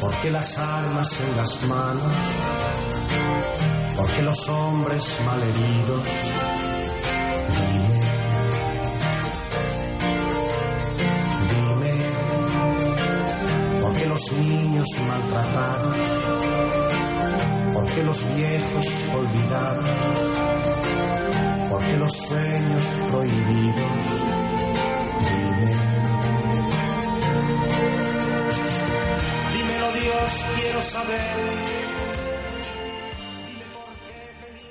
Porque las armas en las manos, porque los hombres malheridos, dime, dime, porque los niños maltratados, porque los viejos olvidados, porque los sueños prohibidos,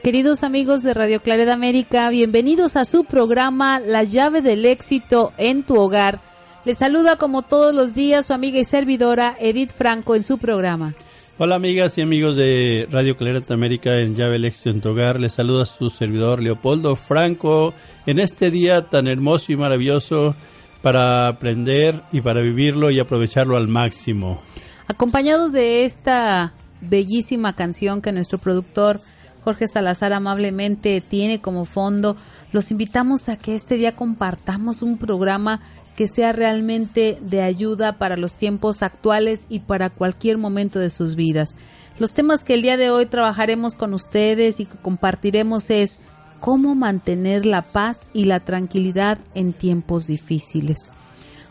Queridos amigos de Radio Claret América, bienvenidos a su programa La llave del éxito en tu hogar. Les saluda como todos los días su amiga y servidora Edith Franco en su programa. Hola amigas y amigos de Radio Claret América en Llave del Éxito en tu hogar. Les saluda su servidor Leopoldo Franco en este día tan hermoso y maravilloso para aprender y para vivirlo y aprovecharlo al máximo. Acompañados de esta bellísima canción que nuestro productor Jorge Salazar amablemente tiene como fondo, los invitamos a que este día compartamos un programa que sea realmente de ayuda para los tiempos actuales y para cualquier momento de sus vidas. Los temas que el día de hoy trabajaremos con ustedes y que compartiremos es cómo mantener la paz y la tranquilidad en tiempos difíciles.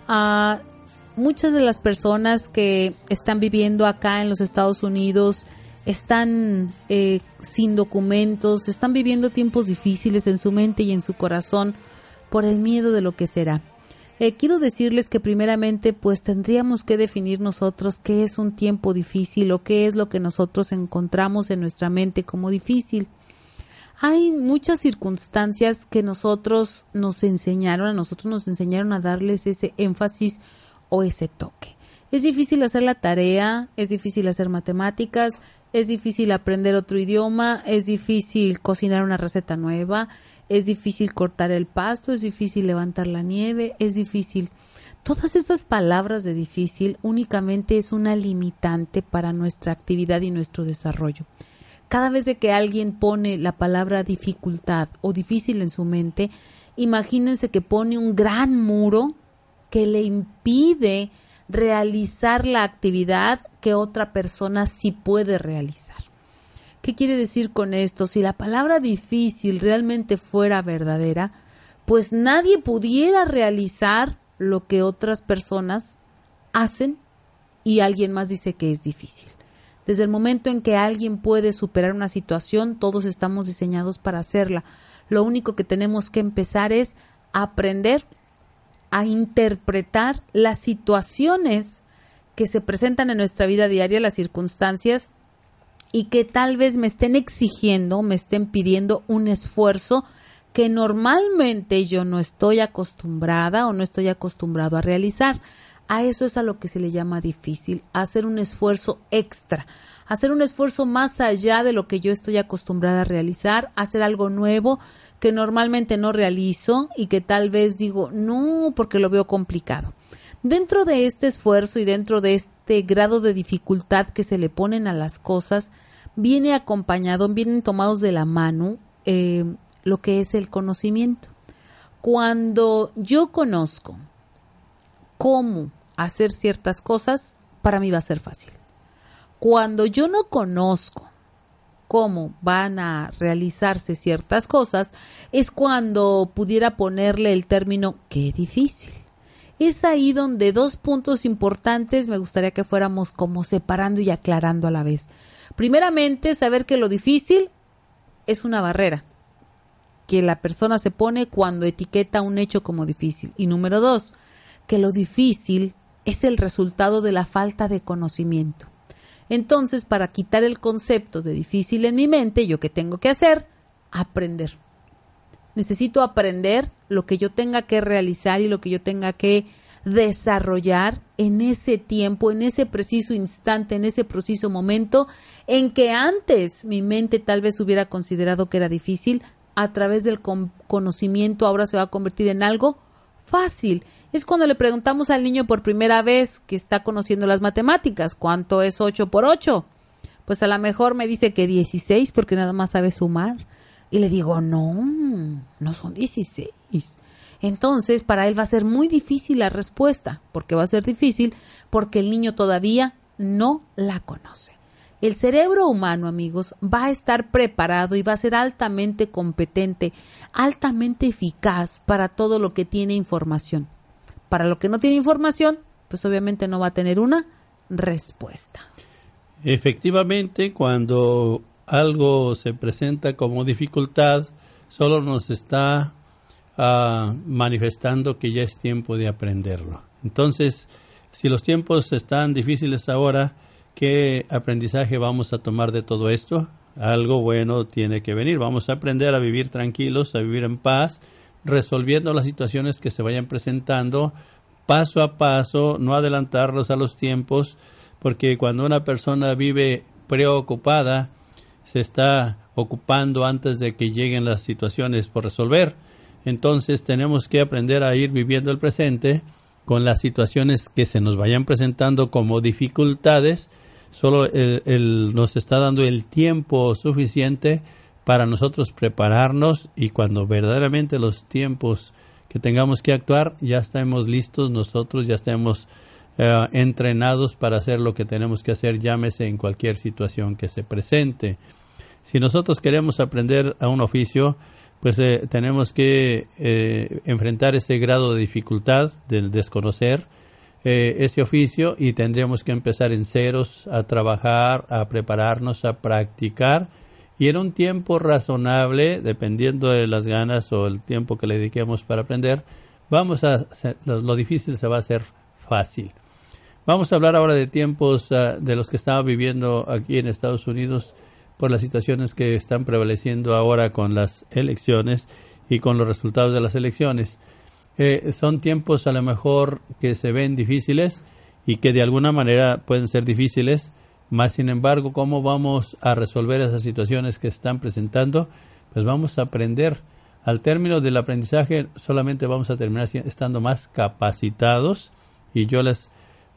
Ah, muchas de las personas que están viviendo acá en los Estados Unidos están eh, sin documentos, están viviendo tiempos difíciles en su mente y en su corazón por el miedo de lo que será. Eh, quiero decirles que primeramente pues tendríamos que definir nosotros qué es un tiempo difícil o qué es lo que nosotros encontramos en nuestra mente como difícil. Hay muchas circunstancias que nosotros nos enseñaron, a nosotros nos enseñaron a darles ese énfasis o ese toque. Es difícil hacer la tarea, es difícil hacer matemáticas, es difícil aprender otro idioma, es difícil cocinar una receta nueva, es difícil cortar el pasto, es difícil levantar la nieve, es difícil. Todas estas palabras de difícil únicamente es una limitante para nuestra actividad y nuestro desarrollo. Cada vez que alguien pone la palabra dificultad o difícil en su mente, imagínense que pone un gran muro que le impide realizar la actividad que otra persona sí puede realizar. ¿Qué quiere decir con esto? Si la palabra difícil realmente fuera verdadera, pues nadie pudiera realizar lo que otras personas hacen y alguien más dice que es difícil. Desde el momento en que alguien puede superar una situación, todos estamos diseñados para hacerla. Lo único que tenemos que empezar es aprender a interpretar las situaciones que se presentan en nuestra vida diaria, las circunstancias, y que tal vez me estén exigiendo, me estén pidiendo un esfuerzo que normalmente yo no estoy acostumbrada o no estoy acostumbrado a realizar. A eso es a lo que se le llama difícil, hacer un esfuerzo extra, hacer un esfuerzo más allá de lo que yo estoy acostumbrada a realizar, hacer algo nuevo que normalmente no realizo y que tal vez digo no porque lo veo complicado. Dentro de este esfuerzo y dentro de este grado de dificultad que se le ponen a las cosas, viene acompañado, vienen tomados de la mano eh, lo que es el conocimiento. Cuando yo conozco cómo hacer ciertas cosas, para mí va a ser fácil. Cuando yo no conozco cómo van a realizarse ciertas cosas, es cuando pudiera ponerle el término qué difícil. es ahí donde dos puntos importantes me gustaría que fuéramos como separando y aclarando a la vez. Primeramente, saber que lo difícil es una barrera que la persona se pone cuando etiqueta un hecho como difícil. Y número dos, que lo difícil es el resultado de la falta de conocimiento. Entonces, para quitar el concepto de difícil en mi mente, ¿yo qué tengo que hacer? Aprender. Necesito aprender lo que yo tenga que realizar y lo que yo tenga que desarrollar en ese tiempo, en ese preciso instante, en ese preciso momento en que antes mi mente tal vez hubiera considerado que era difícil, a través del conocimiento ahora se va a convertir en algo fácil. Es cuando le preguntamos al niño por primera vez que está conociendo las matemáticas, ¿cuánto es 8 por 8? Pues a lo mejor me dice que 16 porque nada más sabe sumar. Y le digo, no, no son 16. Entonces, para él va a ser muy difícil la respuesta. porque va a ser difícil? Porque el niño todavía no la conoce. El cerebro humano, amigos, va a estar preparado y va a ser altamente competente, altamente eficaz para todo lo que tiene información. Para lo que no tiene información, pues obviamente no va a tener una respuesta. Efectivamente, cuando algo se presenta como dificultad, solo nos está ah, manifestando que ya es tiempo de aprenderlo. Entonces, si los tiempos están difíciles ahora, ¿Qué aprendizaje vamos a tomar de todo esto? Algo bueno tiene que venir. Vamos a aprender a vivir tranquilos, a vivir en paz, resolviendo las situaciones que se vayan presentando paso a paso, no adelantarlos a los tiempos, porque cuando una persona vive preocupada, se está ocupando antes de que lleguen las situaciones por resolver. Entonces tenemos que aprender a ir viviendo el presente con las situaciones que se nos vayan presentando como dificultades solo él, nos está dando el tiempo suficiente para nosotros prepararnos y cuando verdaderamente los tiempos que tengamos que actuar ya estemos listos nosotros, ya estemos eh, entrenados para hacer lo que tenemos que hacer, llámese en cualquier situación que se presente. Si nosotros queremos aprender a un oficio, pues eh, tenemos que eh, enfrentar ese grado de dificultad del desconocer, ese oficio y tendríamos que empezar en ceros a trabajar, a prepararnos, a practicar y en un tiempo razonable, dependiendo de las ganas o el tiempo que le dediquemos para aprender, vamos a lo, difícil se va a hacer fácil. Vamos a hablar ahora de tiempos ah, de los que estamos viviendo aquí en Estados Unidos por las situaciones que están prevaleciendo ahora con las elecciones y con los resultados de las elecciones. Eh, son tiempos a lo mejor que se ven difíciles y que de alguna manera pueden ser difíciles, más sin embargo, ¿cómo vamos a resolver esas situaciones que están presentando? Pues vamos a aprender. Al término del aprendizaje solamente vamos a terminar estando más capacitados y yo les,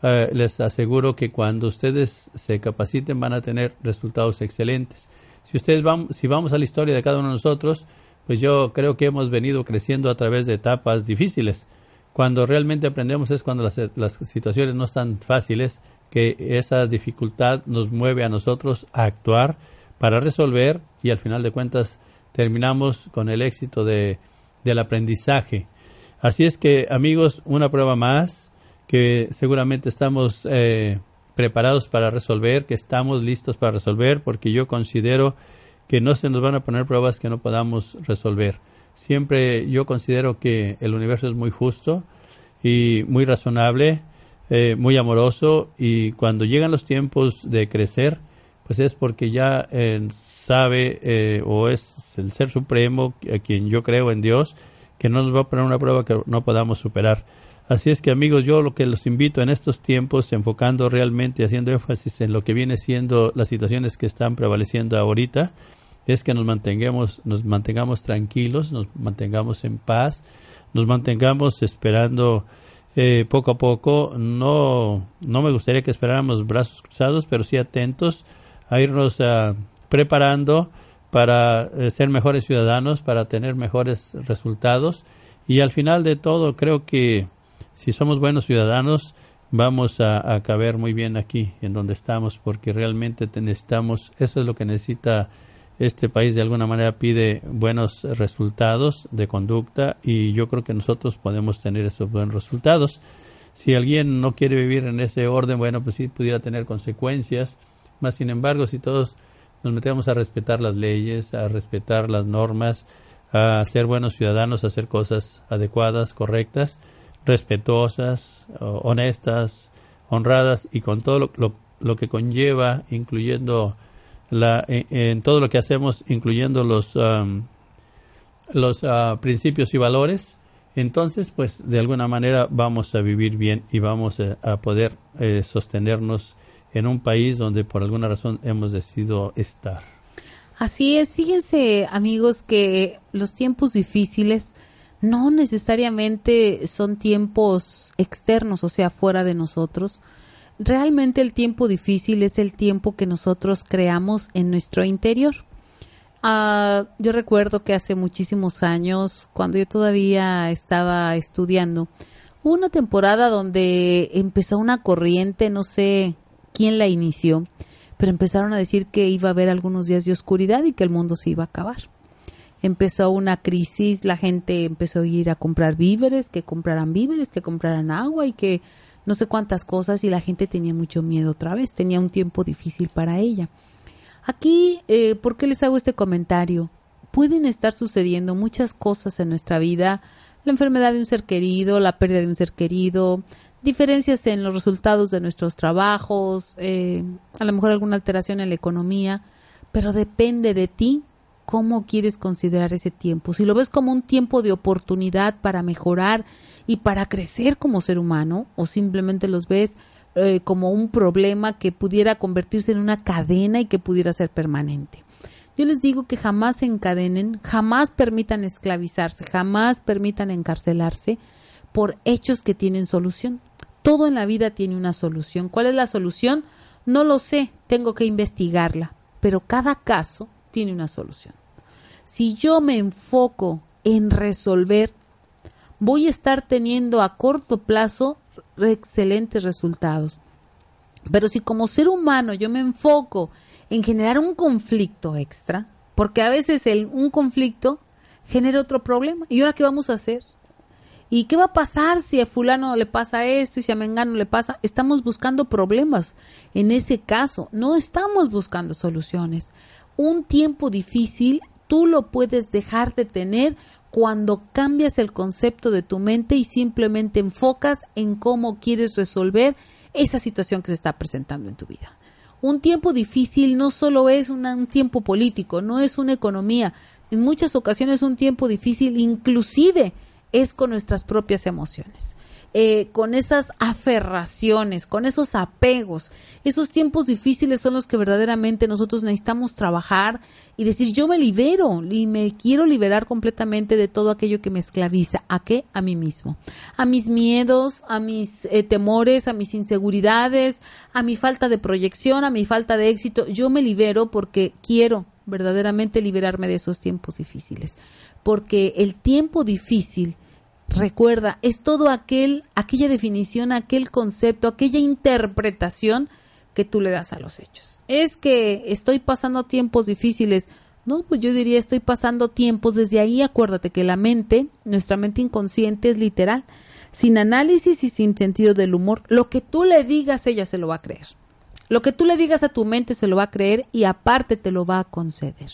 eh, les aseguro que cuando ustedes se capaciten van a tener resultados excelentes. Si ustedes van, si vamos a la historia de cada uno de nosotros, pues yo creo que hemos venido creciendo a través de etapas difíciles. Cuando realmente aprendemos es cuando las, las situaciones no están fáciles, que esa dificultad nos mueve a nosotros a actuar para resolver y al final de cuentas terminamos con el éxito de, del aprendizaje. Así es que amigos, una prueba más que seguramente estamos eh, preparados para resolver, que estamos listos para resolver, porque yo considero que no se nos van a poner pruebas que no podamos resolver. Siempre yo considero que el universo es muy justo y muy razonable, eh, muy amoroso y cuando llegan los tiempos de crecer, pues es porque ya eh, sabe eh, o es el ser supremo a quien yo creo en Dios que no nos va a poner una prueba que no podamos superar. Así es que amigos, yo lo que los invito en estos tiempos, enfocando realmente, haciendo énfasis en lo que viene siendo las situaciones que están prevaleciendo ahorita, es que nos mantengamos, nos mantengamos tranquilos, nos mantengamos en paz, nos mantengamos esperando eh, poco a poco. No, no me gustaría que esperáramos brazos cruzados, pero sí atentos a irnos ah, preparando para eh, ser mejores ciudadanos, para tener mejores resultados. Y al final de todo, creo que si somos buenos ciudadanos, vamos a, caber muy bien aquí, en donde estamos, porque realmente necesitamos, eso es lo que necesita este país de alguna manera pide buenos resultados de conducta y yo creo que nosotros podemos tener esos buenos resultados. Si alguien no quiere vivir en ese orden, bueno, pues sí pudiera tener consecuencias. Más sin embargo, si todos nos metemos a respetar las leyes, a respetar las normas, a ser buenos ciudadanos, a hacer cosas adecuadas, correctas, respetuosas, honestas, honradas y con todo lo, lo que conlleva, incluyendo la, en, todo lo que hacemos, incluyendo los, los ah, principios y valores, entonces, pues de alguna manera vamos a vivir bien y vamos a, poder eh, sostenernos en un país donde por alguna razón hemos decidido estar. Así es, fíjense amigos que los tiempos difíciles no necesariamente son tiempos externos, o sea, fuera de nosotros, realmente el tiempo difícil es el tiempo que nosotros creamos en nuestro interior. Ah, yo recuerdo que hace muchísimos años, cuando yo todavía estaba estudiando, hubo una temporada donde empezó una corriente, no sé quién la inició, pero empezaron a decir que iba a haber algunos días de oscuridad y que el mundo se iba a acabar. Empezó una crisis, la gente empezó a ir a comprar víveres, que compraran víveres, que compraran agua y que no sé cuántas cosas y la gente tenía mucho miedo otra vez, tenía un tiempo difícil para ella. Aquí, eh, ¿por qué les hago este comentario? Pueden estar sucediendo muchas cosas en nuestra vida, la enfermedad de un ser querido, la pérdida de un ser querido, diferencias en los resultados de nuestros trabajos, eh, a lo mejor alguna alteración en la economía, pero depende de ti cómo quieres considerar ese tiempo. Si lo ves como un tiempo de oportunidad para mejorar y para crecer como ser humano, o simplemente los ves eh, como un problema que pudiera convertirse en una cadena y que pudiera ser permanente. Yo les digo que jamás se encadenen, jamás permitan esclavizarse, jamás permitan encarcelarse por hechos que tienen solución. Todo en la vida tiene una solución. ¿Cuál es la solución? No lo sé, tengo que investigarla, pero cada caso tiene una solución. Si yo me enfoco en resolver, voy a estar teniendo a corto plazo excelentes resultados. Pero si como ser humano yo me enfoco en generar un conflicto extra, porque a veces el, un conflicto genera otro problema. ¿Y ahora qué vamos a hacer? ¿Y qué va a pasar si a fulano le pasa esto y si a Mengano le pasa? Estamos buscando problemas. En ese caso, no estamos buscando soluciones un tiempo difícil tú lo puedes dejar de tener cuando cambias el concepto de tu mente y simplemente enfocas en cómo quieres resolver esa situación que se está presentando en tu vida. Un tiempo difícil no solo es un tiempo político, no es una economía. En muchas ocasiones un tiempo difícil inclusive es con nuestras propias emociones. Eh, con esas aferraciones, con esos apegos. Esos tiempos difíciles son los que verdaderamente nosotros necesitamos trabajar y decir yo me libero y me quiero liberar completamente de todo aquello que me esclaviza. ¿A qué? A mí mismo. A mis miedos, a mis eh, temores, a mis inseguridades, a mi falta de proyección, a mi falta de éxito. Yo me libero porque quiero verdaderamente liberarme de esos tiempos difíciles. Porque el tiempo difícil Recuerda, es todo aquel, aquella definición, aquel concepto, aquella interpretación que tú le das a los hechos. Es que estoy pasando tiempos difíciles. No, pues yo diría estoy pasando tiempos. Desde ahí acuérdate que la mente, nuestra mente inconsciente es literal. Sin análisis y sin sentido del humor, lo que tú le digas, ella se lo va a creer. Lo que tú le digas a tu mente se lo va a creer y aparte te lo va a conceder.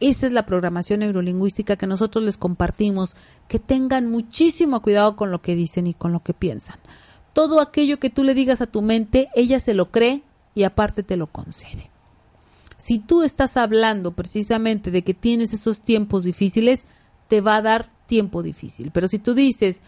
Esa es la programación neurolingüística que nosotros les compartimos, que tengan muchísimo cuidado con lo que dicen y con lo que piensan. Todo aquello que tú le digas a tu mente, ella se lo cree y aparte te lo concede. Si tú estás hablando precisamente de que tienes esos tiempos difíciles, te va a dar tiempo difícil. Pero si tú dices,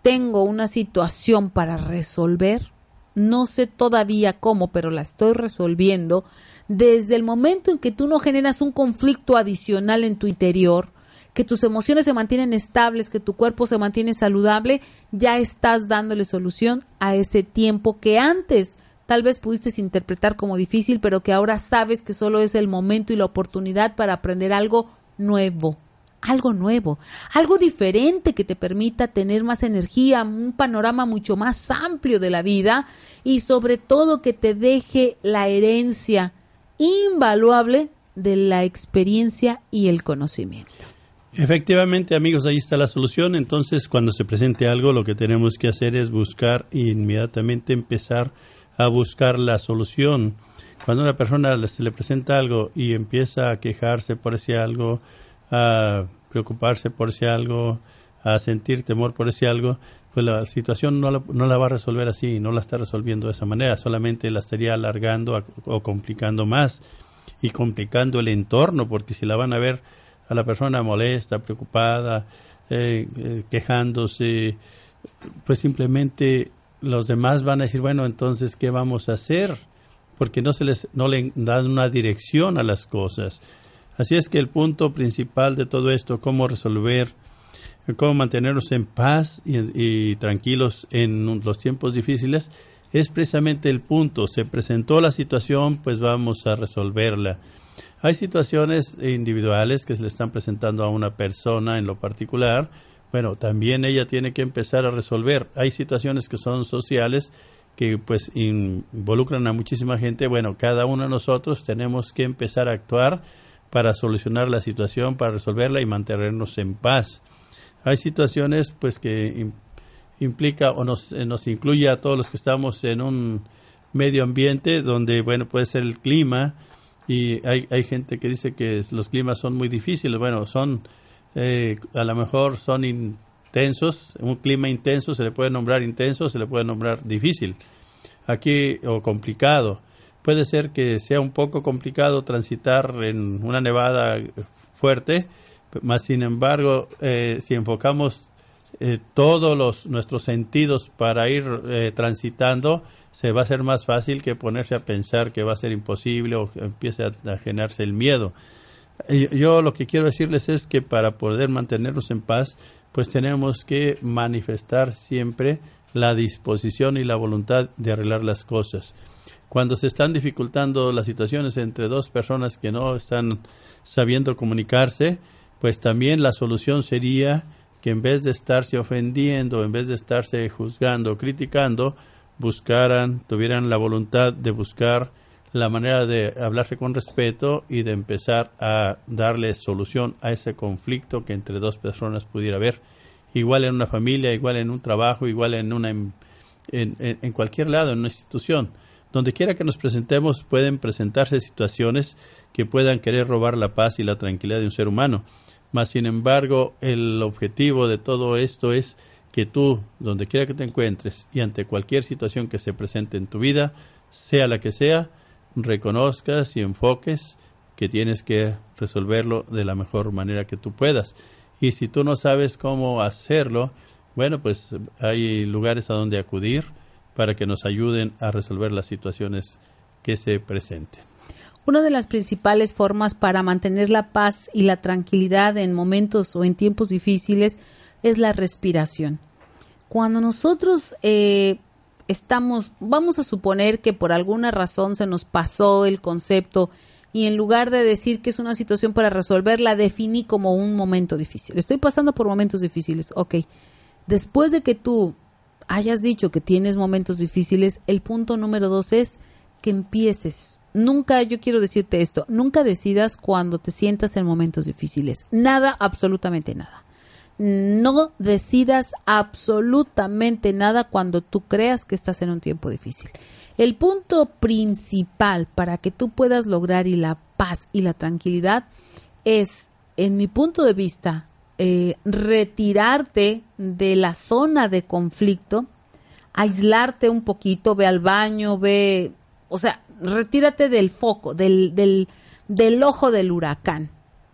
tengo una situación para resolver, no sé todavía cómo, pero la estoy resolviendo, desde el momento en que tú no generas un conflicto adicional en tu interior, que tus emociones se mantienen estables, que tu cuerpo se mantiene saludable, ya estás dándole solución a ese tiempo que antes tal vez pudiste interpretar como difícil, pero que ahora sabes que solo es el momento y la oportunidad para aprender algo nuevo, algo nuevo, algo diferente que te permita tener más energía, un panorama mucho más amplio de la vida y sobre todo que te deje la herencia invaluable de la experiencia y el conocimiento. Efectivamente, amigos, ahí está la solución. Entonces, cuando se presente algo, lo que tenemos que hacer es buscar e inmediatamente empezar a buscar la solución. Cuando una persona se le presenta algo y empieza a quejarse por ese algo, a preocuparse por ese algo, a sentir temor por ese algo, pues la situación no la, no la va a resolver así, no la está resolviendo de esa manera, solamente la estaría alargando o complicando más y complicando el entorno, porque si la van a ver a la persona molesta, preocupada, eh, eh, quejándose, pues simplemente los demás van a decir, bueno, entonces, ¿qué vamos a hacer? Porque no se les, no le dan una dirección a las cosas. Así es que el punto principal de todo esto, cómo resolver, cómo mantenernos en paz y tranquilos en los tiempos difíciles, es precisamente el punto. Se presentó la situación, pues vamos a resolverla. Hay situaciones individuales que se le están presentando a una persona en lo particular. Bueno, también ella tiene que empezar a resolver. Hay situaciones que son sociales que pues involucran a muchísima gente. Bueno, cada uno de nosotros tenemos que empezar a actuar para solucionar la situación, para resolverla y mantenernos en paz. Hay situaciones pues que implica o nos, nos incluye a todos los que estamos en un medio ambiente donde, bueno, puede ser el clima, y hay, hay gente que dice que los climas son muy difíciles. Bueno, son, eh, a lo mejor son intensos, un clima intenso se le puede nombrar intenso, se le puede nombrar difícil. Aquí, o complicado. Puede ser que sea un poco complicado transitar en una nevada fuerte, más sin embargo, eh, si enfocamos eh, todos los, nuestros sentidos para ir transitando, se va a ser más fácil que ponerse a pensar que va a ser imposible o que empiece a, generarse el miedo. Yo lo que quiero decirles es que para poder mantenernos en paz, pues tenemos que manifestar siempre la disposición y la voluntad de arreglar las cosas. Cuando se están dificultando las situaciones entre dos personas que no están sabiendo comunicarse, pues también la solución sería que en vez de estarse ofendiendo, en vez de estarse juzgando, criticando, buscaran, tuvieran la voluntad de buscar la manera de hablarse con respeto y de empezar a darle solución a ese conflicto que entre dos personas pudiera haber, igual en una familia, igual en un trabajo, igual en una en, en, cualquier lado, en una institución. Donde quiera que nos presentemos pueden presentarse situaciones que puedan querer robar la paz y la tranquilidad de un ser humano. Mas, sin embargo, el objetivo de todo esto es que tú, donde quiera que te encuentres y ante cualquier situación que se presente en tu vida, sea la que sea, reconozcas y enfoques que tienes que resolverlo de la mejor manera que tú puedas. Y si tú no sabes cómo hacerlo, bueno, pues hay lugares a donde acudir para que nos ayuden a resolver las situaciones que se presenten. Una de las principales formas para mantener la paz y la tranquilidad en momentos o en tiempos difíciles es la respiración. Cuando nosotros eh, estamos, vamos a suponer que por alguna razón se nos pasó el concepto y en lugar de decir que es una situación para resolver, la definí como un momento difícil. Estoy pasando por momentos difíciles, ok. Después de que tú hayas dicho que tienes momentos difíciles, el punto número dos es que empieces. Nunca, yo quiero decirte esto, nunca decidas cuando te sientas en momentos difíciles. Nada, absolutamente nada no decidas absolutamente nada cuando tú creas que estás en un tiempo difícil. El punto principal para que tú puedas lograr y la paz y la tranquilidad es, en mi punto de vista, eh, retirarte de la zona de conflicto, aislarte un poquito, ve al baño, ve, o sea, retírate del foco, del, del, del ojo del huracán.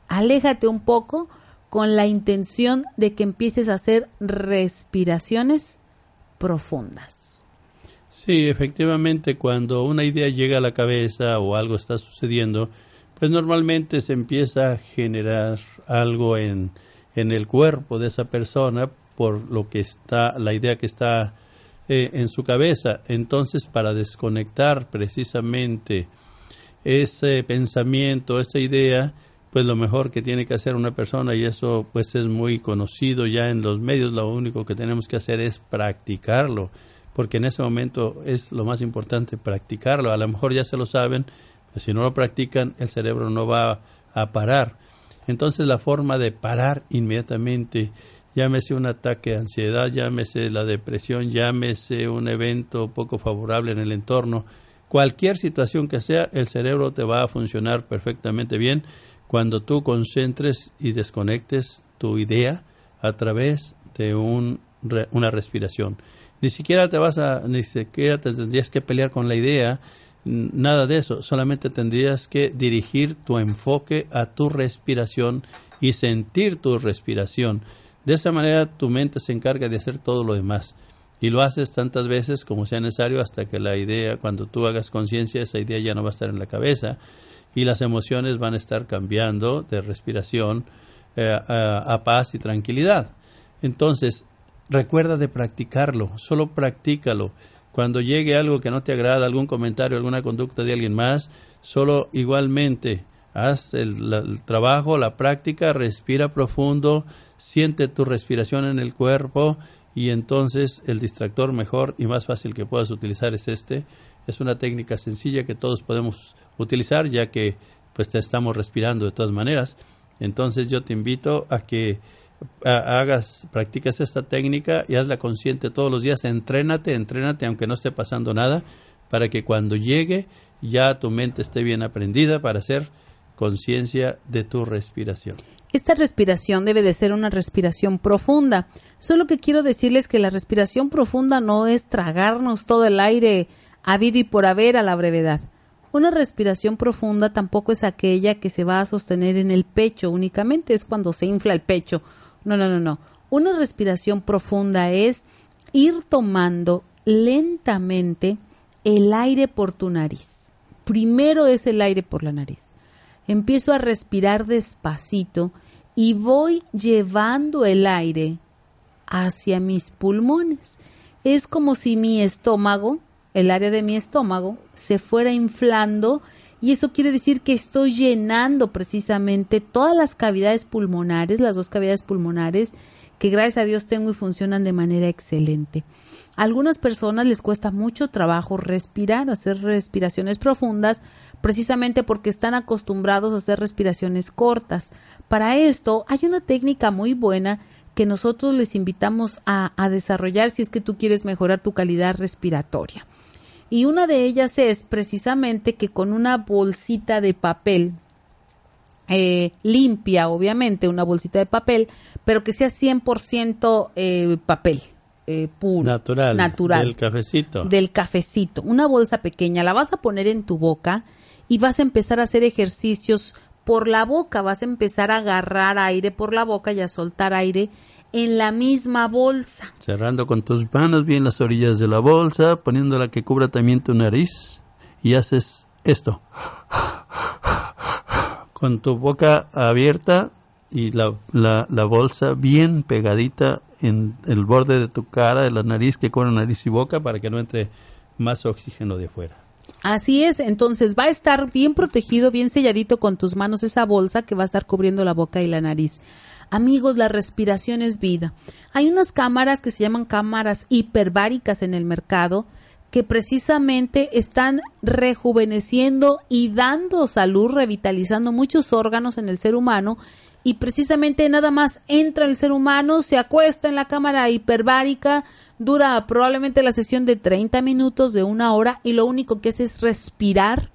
Aléjate un poco con la intención de que empieces a hacer respiraciones profundas. Sí, efectivamente, cuando una idea llega a la cabeza o algo está sucediendo, pues normalmente se empieza a generar algo en, en el cuerpo de esa persona por lo que está, la idea que está eh, en su cabeza. Entonces, para desconectar precisamente ese pensamiento, esa idea, pues lo mejor que tiene que hacer una persona y eso pues es muy conocido ya en los medios, lo único que tenemos que hacer es practicarlo, porque en ese momento es lo más importante practicarlo, a lo mejor ya se lo saben, Si no lo practican, el cerebro no va a parar. Entonces la forma de parar inmediatamente, llámese un ataque de ansiedad, llámese la depresión, llámese un evento poco favorable en el entorno, cualquier situación que sea, el cerebro te va a funcionar perfectamente bien cuando tú concentres y desconectes tu idea a través de un, una respiración. Ni siquiera te vas a, ni siquiera te tendrías que pelear con la idea, nada de eso, solamente tendrías que dirigir tu enfoque a tu respiración y sentir tu respiración. De esa manera tu mente se encarga de hacer todo lo demás. Y lo haces tantas veces como sea necesario hasta que la idea, cuando tú hagas conciencia, esa idea ya no va a estar en la cabeza y las emociones van a estar cambiando de respiración eh, a, paz y tranquilidad. Entonces, recuerda de practicarlo, solo practícalo. Cuando llegue algo que no te agrada, algún comentario, alguna conducta de alguien más, solo igualmente haz el, trabajo, la práctica, respira profundo, siente tu respiración en el cuerpo y entonces el distractor mejor y más fácil que puedas utilizar es este. Es una técnica sencilla que todos podemos utilizar ya que pues te estamos respirando de todas maneras. Entonces yo te invito a que hagas, practiques esta técnica y hazla consciente todos los días. Entrénate, entrénate aunque no esté pasando nada para que cuando llegue ya tu mente esté bien aprendida para hacer conciencia de tu respiración. Esta respiración debe de ser una respiración profunda. Solo que quiero decirles que la respiración profunda no es tragarnos todo el aire habido y por haber a la brevedad. Una respiración profunda tampoco es aquella que se va a sostener en el pecho únicamente, es cuando se infla el pecho. No, no, no, no. Una respiración profunda es ir tomando lentamente el aire por tu nariz. Primero es el aire por la nariz. Empiezo a respirar despacito y voy llevando el aire hacia mis pulmones. Es como si mi estómago, el área de mi estómago, se fuera inflando y eso quiere decir que estoy llenando precisamente todas las cavidades pulmonares, las dos cavidades pulmonares, que gracias a Dios tengo y funcionan de manera excelente. A algunas personas les cuesta mucho trabajo respirar, hacer respiraciones profundas, precisamente porque están acostumbrados a hacer respiraciones cortas. Para esto hay una técnica muy buena que nosotros les invitamos a, desarrollar si es que tú quieres mejorar tu calidad respiratoria. Y una de ellas es precisamente que con una bolsita de papel, eh, limpia, obviamente, una bolsita de papel, pero que sea 100% eh, papel, eh, puro, natural, natural, del cafecito. Del cafecito, una bolsa pequeña, la vas a poner en tu boca y vas a empezar a hacer ejercicios por la boca, vas a empezar a agarrar aire por la boca y a soltar aire en la misma bolsa. Cerrando con tus manos bien las orillas de la bolsa, poniéndola que cubra también tu nariz y haces esto. Con tu boca abierta y la, la, la bolsa bien pegadita en el borde de tu cara, de la nariz que cubre nariz y boca para que no entre más oxígeno de fuera. Así es, entonces va a estar bien protegido, bien selladito con tus manos esa bolsa que va a estar cubriendo la boca y la nariz. Amigos, la respiración es vida. Hay unas cámaras que se llaman cámaras hiperbáricas en el mercado que precisamente están rejuveneciendo y dando salud, revitalizando muchos órganos en el ser humano y precisamente nada más entra el ser humano, se acuesta en la cámara hiperbárica, dura probablemente la sesión de 30 minutos, de una hora, y lo único que hace es respirar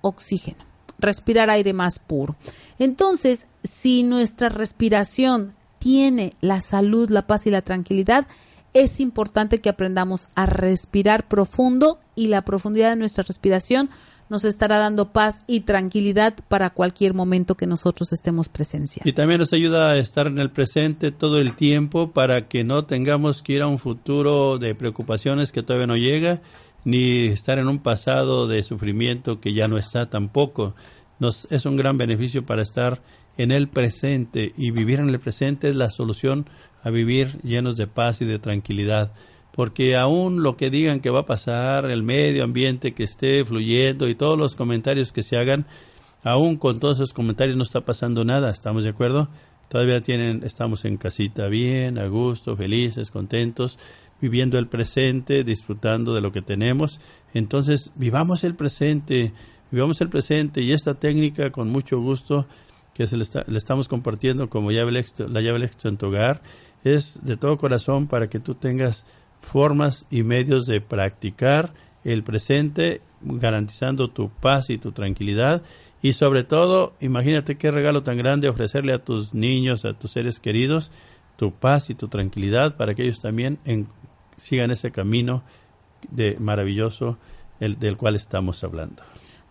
oxígeno, respirar aire más puro. Entonces, si nuestra respiración tiene la salud, la paz y la tranquilidad, es importante que aprendamos a respirar profundo y la profundidad de nuestra respiración nos estará dando paz y tranquilidad para cualquier momento que nosotros estemos presenciando. Y también nos ayuda a estar en el presente todo el tiempo para que no tengamos que ir a un futuro de preocupaciones que todavía no llega, ni estar en un pasado de sufrimiento que ya no está tampoco. Nos, es un gran beneficio para estar en el presente y vivir en el presente es la solución a vivir llenos de paz y de tranquilidad porque aún lo que digan que va a pasar, el medio ambiente que esté fluyendo y todos los comentarios que se hagan, aún con todos esos comentarios no está pasando nada, ¿estamos de acuerdo? Todavía tienen, estamos en casita bien, a gusto, felices, contentos, viviendo el presente, disfrutando de lo que tenemos. Entonces, vivamos el presente, vivamos el presente y esta técnica con mucho gusto que se le, estamos compartiendo como llave la llave éxito en tu hogar es de todo corazón para que tú tengas formas y medios de practicar el presente garantizando tu paz y tu tranquilidad y sobre todo imagínate qué regalo tan grande ofrecerle a tus niños, a tus seres queridos tu paz y tu tranquilidad para que ellos también sigan ese camino de maravilloso el, del cual estamos hablando.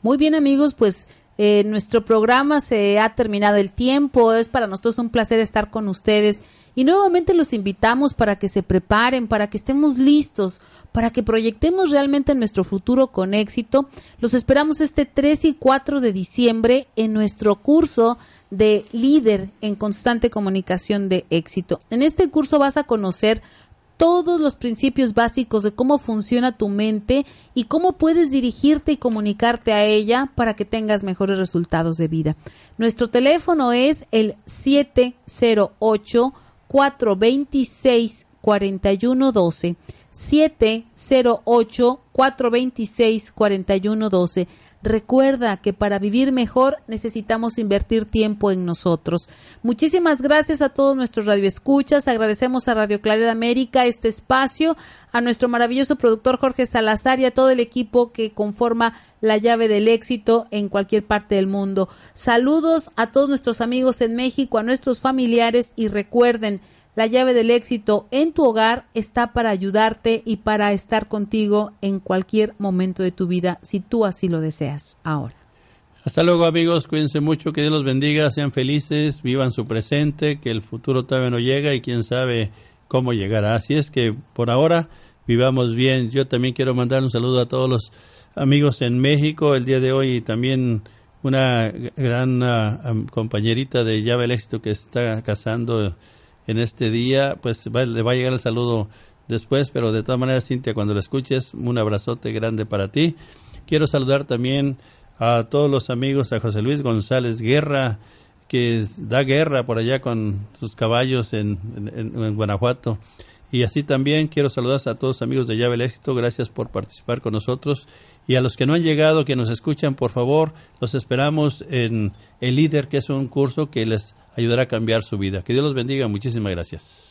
Muy bien amigos, pues eh, nuestro programa se ha terminado el tiempo. Es para nosotros un placer estar con ustedes. Y nuevamente los invitamos para que se preparen, para que estemos listos, para que proyectemos realmente nuestro futuro con éxito. Los esperamos este 3 y 4 de diciembre en nuestro curso de líder en constante comunicación de éxito. En este curso vas a conocer todos los principios básicos de cómo funciona tu mente y cómo puedes dirigirte y comunicarte a ella para que tengas mejores resultados de vida. Nuestro teléfono es el 708 426 4112 708 426 4112 Recuerda que para vivir mejor necesitamos invertir tiempo en nosotros. Muchísimas gracias a todos nuestros radioescuchas. Agradecemos a Radio Claridad América este espacio, a nuestro maravilloso productor Jorge Salazar y a todo el equipo que conforma la llave del éxito en cualquier parte del mundo. Saludos a todos nuestros amigos en México, a nuestros familiares y recuerden, la llave del éxito en tu hogar está para ayudarte y para estar contigo en cualquier momento de tu vida, si tú así lo deseas ahora. Hasta luego amigos, cuídense mucho, que Dios los bendiga, sean felices, vivan su presente, que el futuro todavía no llega y quién sabe cómo llegará. Así es que por ahora vivamos bien. Yo también quiero mandar un saludo a todos los amigos en México el día de hoy y también una gran uh, compañerita de Llave el Éxito que está casando en este día, pues le va a llegar el saludo después, pero de todas maneras, Cintia, cuando lo escuches, un abrazote grande para ti. Quiero saludar también a todos los amigos, a José Luis González Guerra, que da guerra por allá con sus caballos en, en, Guanajuato. Y así también quiero saludar a todos los amigos de Llave el Éxito. Gracias por participar con nosotros. Y a los que no han llegado, que nos escuchan, por favor, los esperamos en El Líder, que es un curso que les ayudará a cambiar su vida. Que Dios los bendiga. Muchísimas gracias.